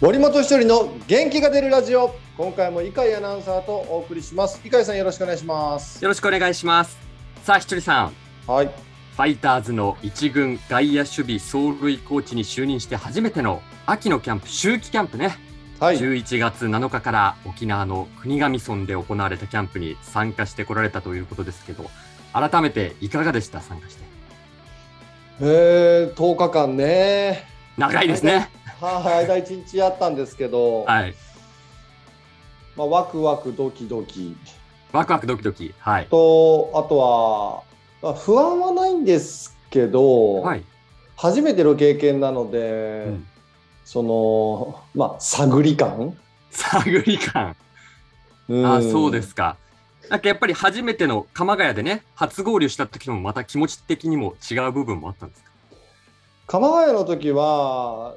森本一人の元気が出るラジオ。今回も伊海アナウンサーとお送りします。伊海さんよろしくお願いします。よろしくお願いします。さあ、ひとりさん、はい。ファイターズの一軍外野守備走塁コーチに就任して初めての秋のキャンプ、秋季キャンプね、はい。11月7日から沖縄の国頭村で行われたキャンプに参加してこられたということですけど、改めていかがでした、参加して。えー、10日間ね。長いですね。はい間1日やったんですけど、はい。まあ、ワクワクドキドキワクワクドキドキ。はい。とあとは、まあ、不安はないんですけど、はい。初めての経験なので、うんそのまあ探り感、探り感。うんあ、そうですか。なんかやっぱり初めての鎌ヶ谷でね、初合流した時もまた気持ち的にも違う部分もあったんですか？鎌ヶ谷の時はう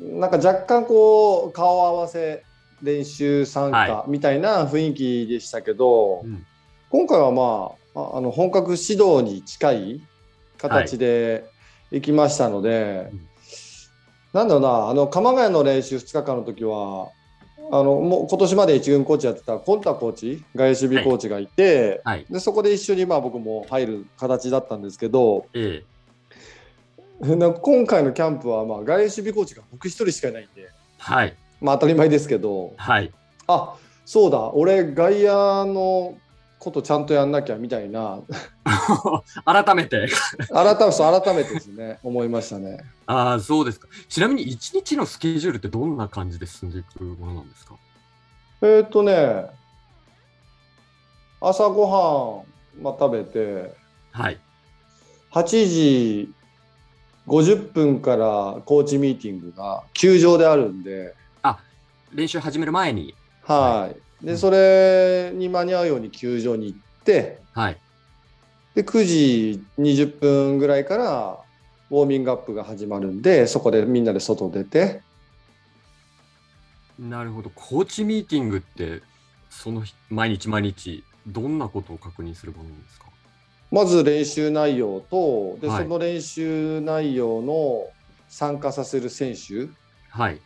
なんか若干こう顔合わせ練習参加はみたいな雰囲気でしたけど、うん今回はまあああの本格指導に近い形で行きましたので、うんなんだろうなあの鎌ヶ谷の練習2日間の時はあのもう今年まで一軍コーチやってたコンタコーチ外野守備コーチがいて、はい。でそこで一緒にまあ僕も入る形だったんですけど、ええ。なんか今回のキャンプはまあ外野守備コーチが僕一人しかいないんで、はい。まあ、当たり前ですけどはい。あそうだ俺外野のことちゃんとやんなきゃみたいな 改めて。改めそう改めてですね思いましたね。ああ、そうですか。ちなみに一日のスケジュールってどんな感じで進んでいくものなんですか？えっ、とね朝ごはん、まあ、食べてはい。8時50分からコーチミーティングが球場であるんで。練習始める前に。はい。で、うんそれに間に合うように球場に行って、はい。で、9時20分ぐらいからウォーミングアップが始まるんで、そこでみんなで外出て、なるほど。コーチミーティングって、その日毎日毎日、どんなことを確認するものですか？まず練習内容と、で、はいその練習内容の参加させる選手、はい。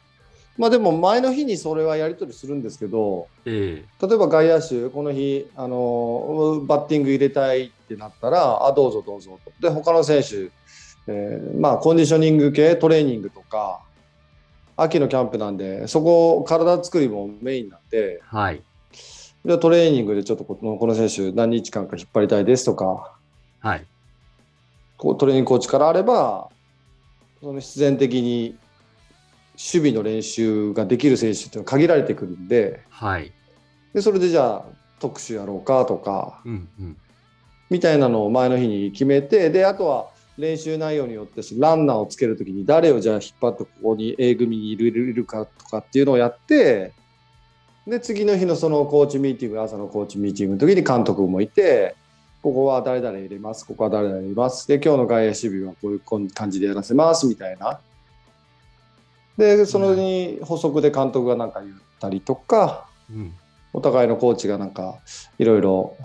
まあでも前の日にそれはやり取りするんですけど、え例えば外野手、この日、あのバッティング入れたいってなったら、あ、どうぞどうぞと。で、他の選手、えーまあ、コンディショニング系、トレーニングとか、秋のキャンプなんで、そこ、体作りもメインなんで、えはい。でトレーニングでちょっとこのこの選手、何日間か引っ張りたいですとか、はい。こうトレーニングコーチからあれば、その必然的に守備の練習ができる選手っていうのは限られてくるんで、はい。でそれでじゃあ、特殊やろうかとか、うんうん。みたいなのを前の日に決めて、で、あとは練習内容によってランナーをつけるときに誰をじゃあ引っ張ってここに A 組に入れるかとかっていうのをやって、で、次の日のそのコーチミーティング、朝のコーチミーティングの時に監督もいて、ここは誰々入れます、ここは誰々入れます。で、今日の外野守備はこういう感じでやらせます、みたいな。で、そのに補足で監督がなんか言ったりとか、うん。お互いのコーチがなんかいろいろ、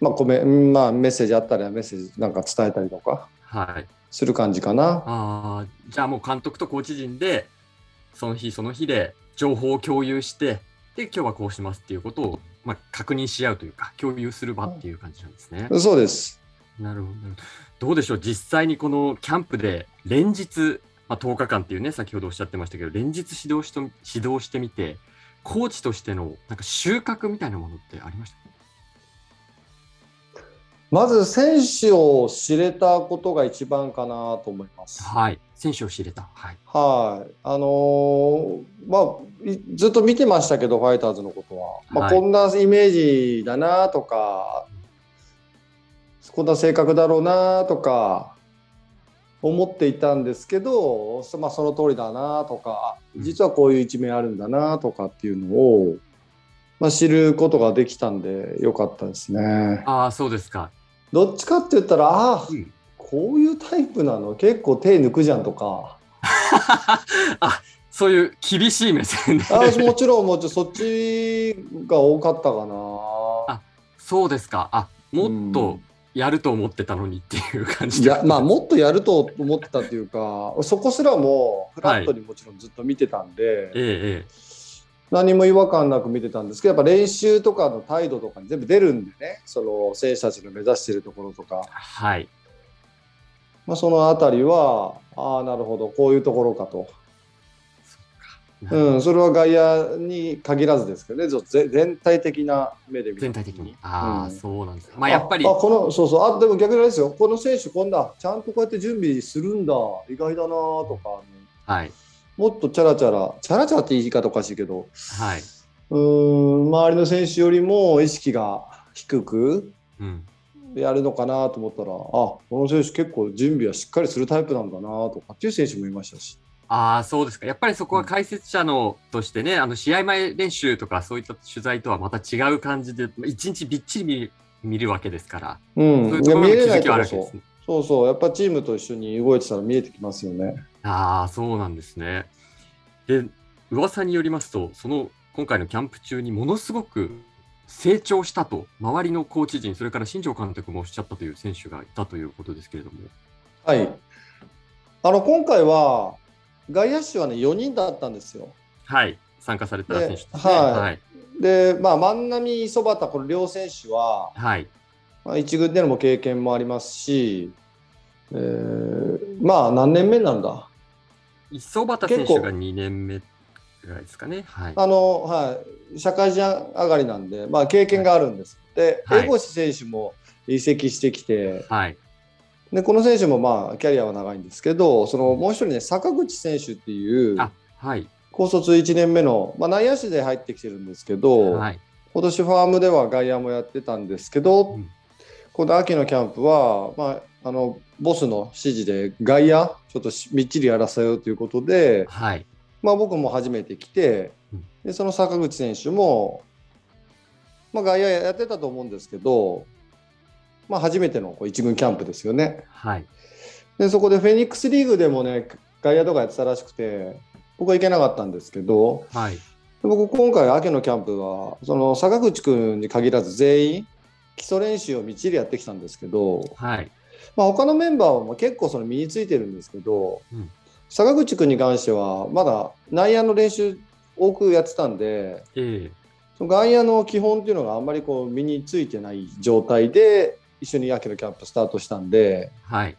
まあ、コメまあ、メッセージあったらメッセージなんか伝えたりとかはい。する感じかな。ああ、じゃあもう監督とコーチ陣で、その日その日で情報を共有して、で、今日はこうしますっていうことを、まあ、確認し合うというか、共有する場っていう感じなんですね。そうです。なるほど。なるほどどうでしょう、実際にこのキャンプで連日、まあ、10日間っていうね、先ほどおっしゃってましたけど、連日指導しと指導してみて、コーチとしてのなんか収穫みたいなものってありました？まず選手を知れたことが一番かなと思います。はい。選手を知れた。はい。はい。あのーまあ、いずっと見てましたけど、ファイターズのことは。まあ、はいこんなイメージだなとか、こんな性格だろうなとか、思っていたんですけど、そまあ、その通りだなとか、うん実はこういう一面あるんだなとかっていうのを、まあ、知ることができたんで、よかったですね。ああ、そうですか。どっちかって言ったら、ああ、うんこういうタイプなの？結構手抜くじゃんとか。あそういう厳しい目線で。あもちろんもちろんそっちが多かったかな。そうですか。あもっとやると思ってたのにっていう感じいや、まあ、もっとやると思ってたっていうか、そこすらもフラットにもちろんずっと見てたんで、えええ何も違和感なく見てたんですけど、やっぱ練習とかの態度とかに全部出るんでね、その選手たちの目指しているところとか。え、はい。まあ、そのあたりは、ああ、なるほど、こういうところかと。うん、それは外野に限らずですけどね、全体的な目で見た全体的に。ああ、うん。そうなんですあやっぱり。ああこのそうそう。あでも逆にあれですよ。この選手こんなちゃんとこうやって準備するんだ。意外だなとかはい。もっとチャラチャラチャラチャラって言い方おかしいけどはい。うーん周りの選手よりも意識が低くうん。やるのかなと思ったらあこの選手結構準備はしっかりするタイプなんだなとかっていう選手もいましたしああ、そうですか。やっぱりそこは解説者のとしてね、あの試合前練習とかそういった取材とはまた違う感じで、一日びっちり見る見るわけですから、うんそういうところの気づきはあるわけですね。そうそうやっぱチームと一緒に動いてたら見えてきますよね。ああ、そうなんですね。で、噂によりますと、その今回のキャンプ中にものすごく成長したと、周りのコーチ陣、それから新庄監督もおっしゃったという選手がいたということですけれども。はい。あの今回は外野手はね4人だったんですよ。はい、参加された選手ですね。ではいはい。で、まあ万波、磯端この両選手は、はい。まあ、一軍でのも経験もありますし、えーまあ何年目なんだ？磯端選手が2年目ぐらいですかね。はい。あのはい社会人上がりなんで、まあ経験があるんです。で、はい江越選手も移籍してきて、はい。でこの選手もまあキャリアは長いんですけど、そのもう一人ね坂口選手っていうあ、はい。高卒1年目の、まあ、内野手で入ってきてるんですけど、はい。今年ファームでは外野もやってたんですけど、うんこの秋のキャンプは、まあ、あのボスの指示で外野ちょっとしみっちりやらせようということで、はい。まあ、僕も初めて来てうんでその坂口選手も、まあ、外野やってたと思うんですけど、まあ、初めてのこう一軍キャンプですよね。はい。でそこでフェニックスリーグでもね外野とかやってたらしくて僕は行けなかったんですけど、はい。で僕今回秋のキャンプはその坂口君に限らず全員基礎練習をみっちりやってきたんですけど、はい。まあ、他のメンバーも結構その身についてるんですけど、うん坂口君に関してはまだ内野の練習多くやってたんでええその外野の基本っていうのがあんまりこう身についてない状態で一緒に秋のキャンプスタートしたんで、はい。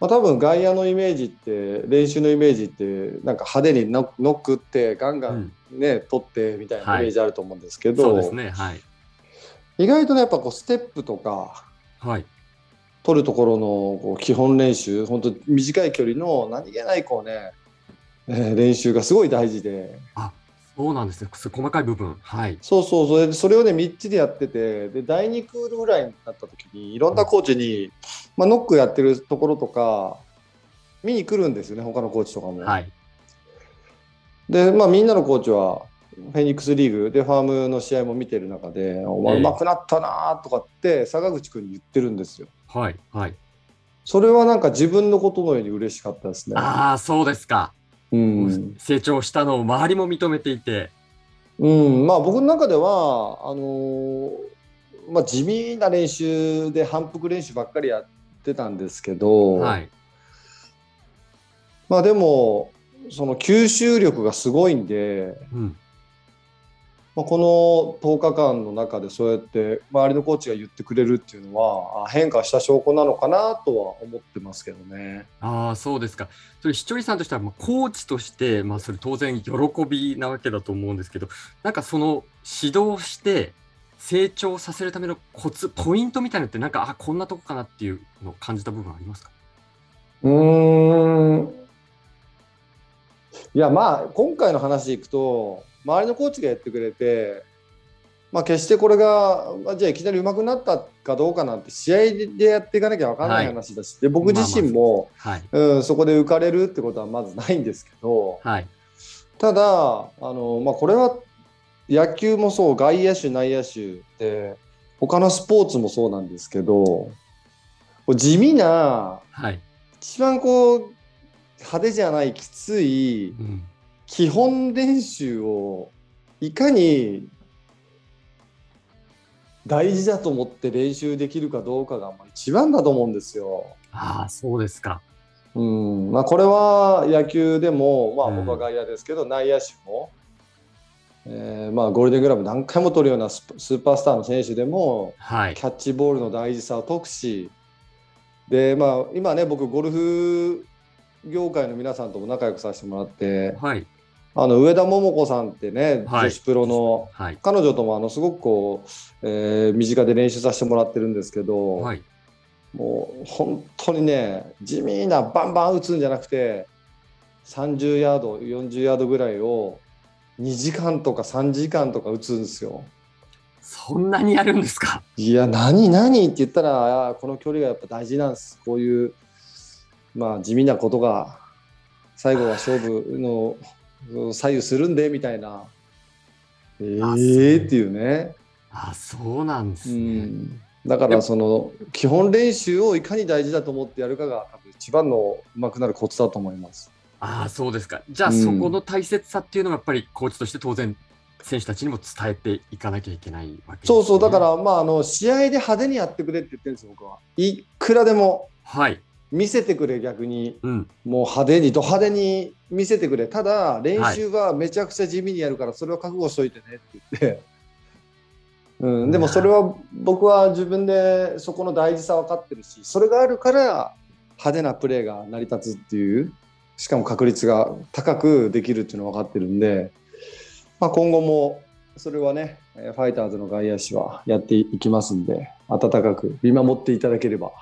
まあ、多分外野のイメージって練習のイメージってなんか派手にノノックってガンガンね、取ってみたいなイメージあると思うんですけど、そうですね。はい。意外とねやっぱこうステップとかはい。取るところのこう基本練習本当短い距離の何気ないこうね、えー練習がすごい大事でそうなんですね。細かい部分。はい。そうそうそれそれをねみっちりやっててで第2クールぐらいになった時にいろんなコーチに、まあ、ノックやってるところとか見に来るんですよね他のコーチとかも。はい。で、まあ、みんなのコーチはフェニックスリーグでファームの試合も見てる中で「お前ええうまくなったな」とかって坂口君に言ってるんですよ。はい。はい。それはなんか自分のことのように嬉しかったですね。ああ、そうですか。うん成長したのを周りも認めていて。うん、まあ僕の中ではあのーまあ、地味な練習で反復練習ばっかりやってたんですけど、はい。まあでもその吸収力がすごいんで、うん。まあ、この10日間の中でそうやって周りのコーチが言ってくれるっていうのはあ変化した証拠なのかなとは思ってますけどね。ああ、そうですか。それ、ひとりさんとしては、まあ、コーチとして、まあ、それ当然喜びなわけだと思うんですけど、なんかその指導して成長させるためのコツ、ポイントみたいなのって、なんか、あ、こんなとこかなっていうのを感じた部分ありますか？うーんいやまあ今回の話でいくと周りのコーチがやってくれて、まあ、決してこれが、まあ、じゃあいきなり上手くなったかどうかなんて試合でやっていかなきゃ分かんない話だし、で僕自身も、はい。うん、そこで浮かれるってことはまずないんですけどはい。ただあの、まあ、これは野球もそう外野手内野手で他のスポーツもそうなんですけど地味なはい。一番こう派手じゃないきついうん。基本練習をいかに大事だと思って練習できるかどうかが一番だと思うんですよ。ああ、そうですか。うんまあ、これは野球でも、まあ、僕は外野ですけど、うん、内野手も、えーまあ、ゴールデングラブ何回も取るようなスーパースターの選手でも、はい、キャッチボールの大事さを解くしで、まあ、今ね僕ゴルフ業界の皆さんとも仲良くさせてもらって、はい、あの上田桃子さんってね、はい、女子プロの、はい、彼女ともあのすごくこう、えー、身近で練習させてもらってるんですけど、はい、もう本当にね地味なバンバン打つんじゃなくて30ヤード40ヤードぐらいを2時間とか3時間とか打つんですよ。そんなにやるんですか？いや何何って言ったらこの距離がやっぱ大事なんです。こういうまあ地味なことが最後は勝負の左右するんでみたいなええー、っていうねあそうなんですね、うんだからその基本練習をいかに大事だと思ってやるかが一番のうまくなるコツだと思います。ああそうですか。じゃあ、そこの大切さっていうのがやっぱりコーチとして当然選手たちにも伝えていかなきゃいけないわけね、そうそうだからまああの試合で派手にやってくれって言ってるんですよ僕は。いくらでも。はい。見せてくれ逆に、うん、もう派手にド派手に見せてくれ。ただ練習はめちゃくちゃ地味にやるからそれは覚悟しといてねって言って。うん、でもそれは僕は自分でそこの大事さ分かってるしそれがあるから派手なプレーが成り立つっていうしかも確率が高くできるっていうのは分かってるんで、まあ、今後もそれはねファイターズの外野手はやっていきますんで温かく見守っていただければ。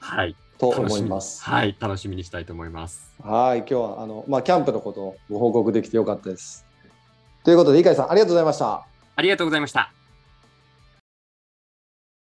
はいと思います。はい、楽しみにしたいと思います。はい、今日はあのまあキャンプのことをご報告できてよかったです。ということで、井海さんありがとうございました。ありがとうございました。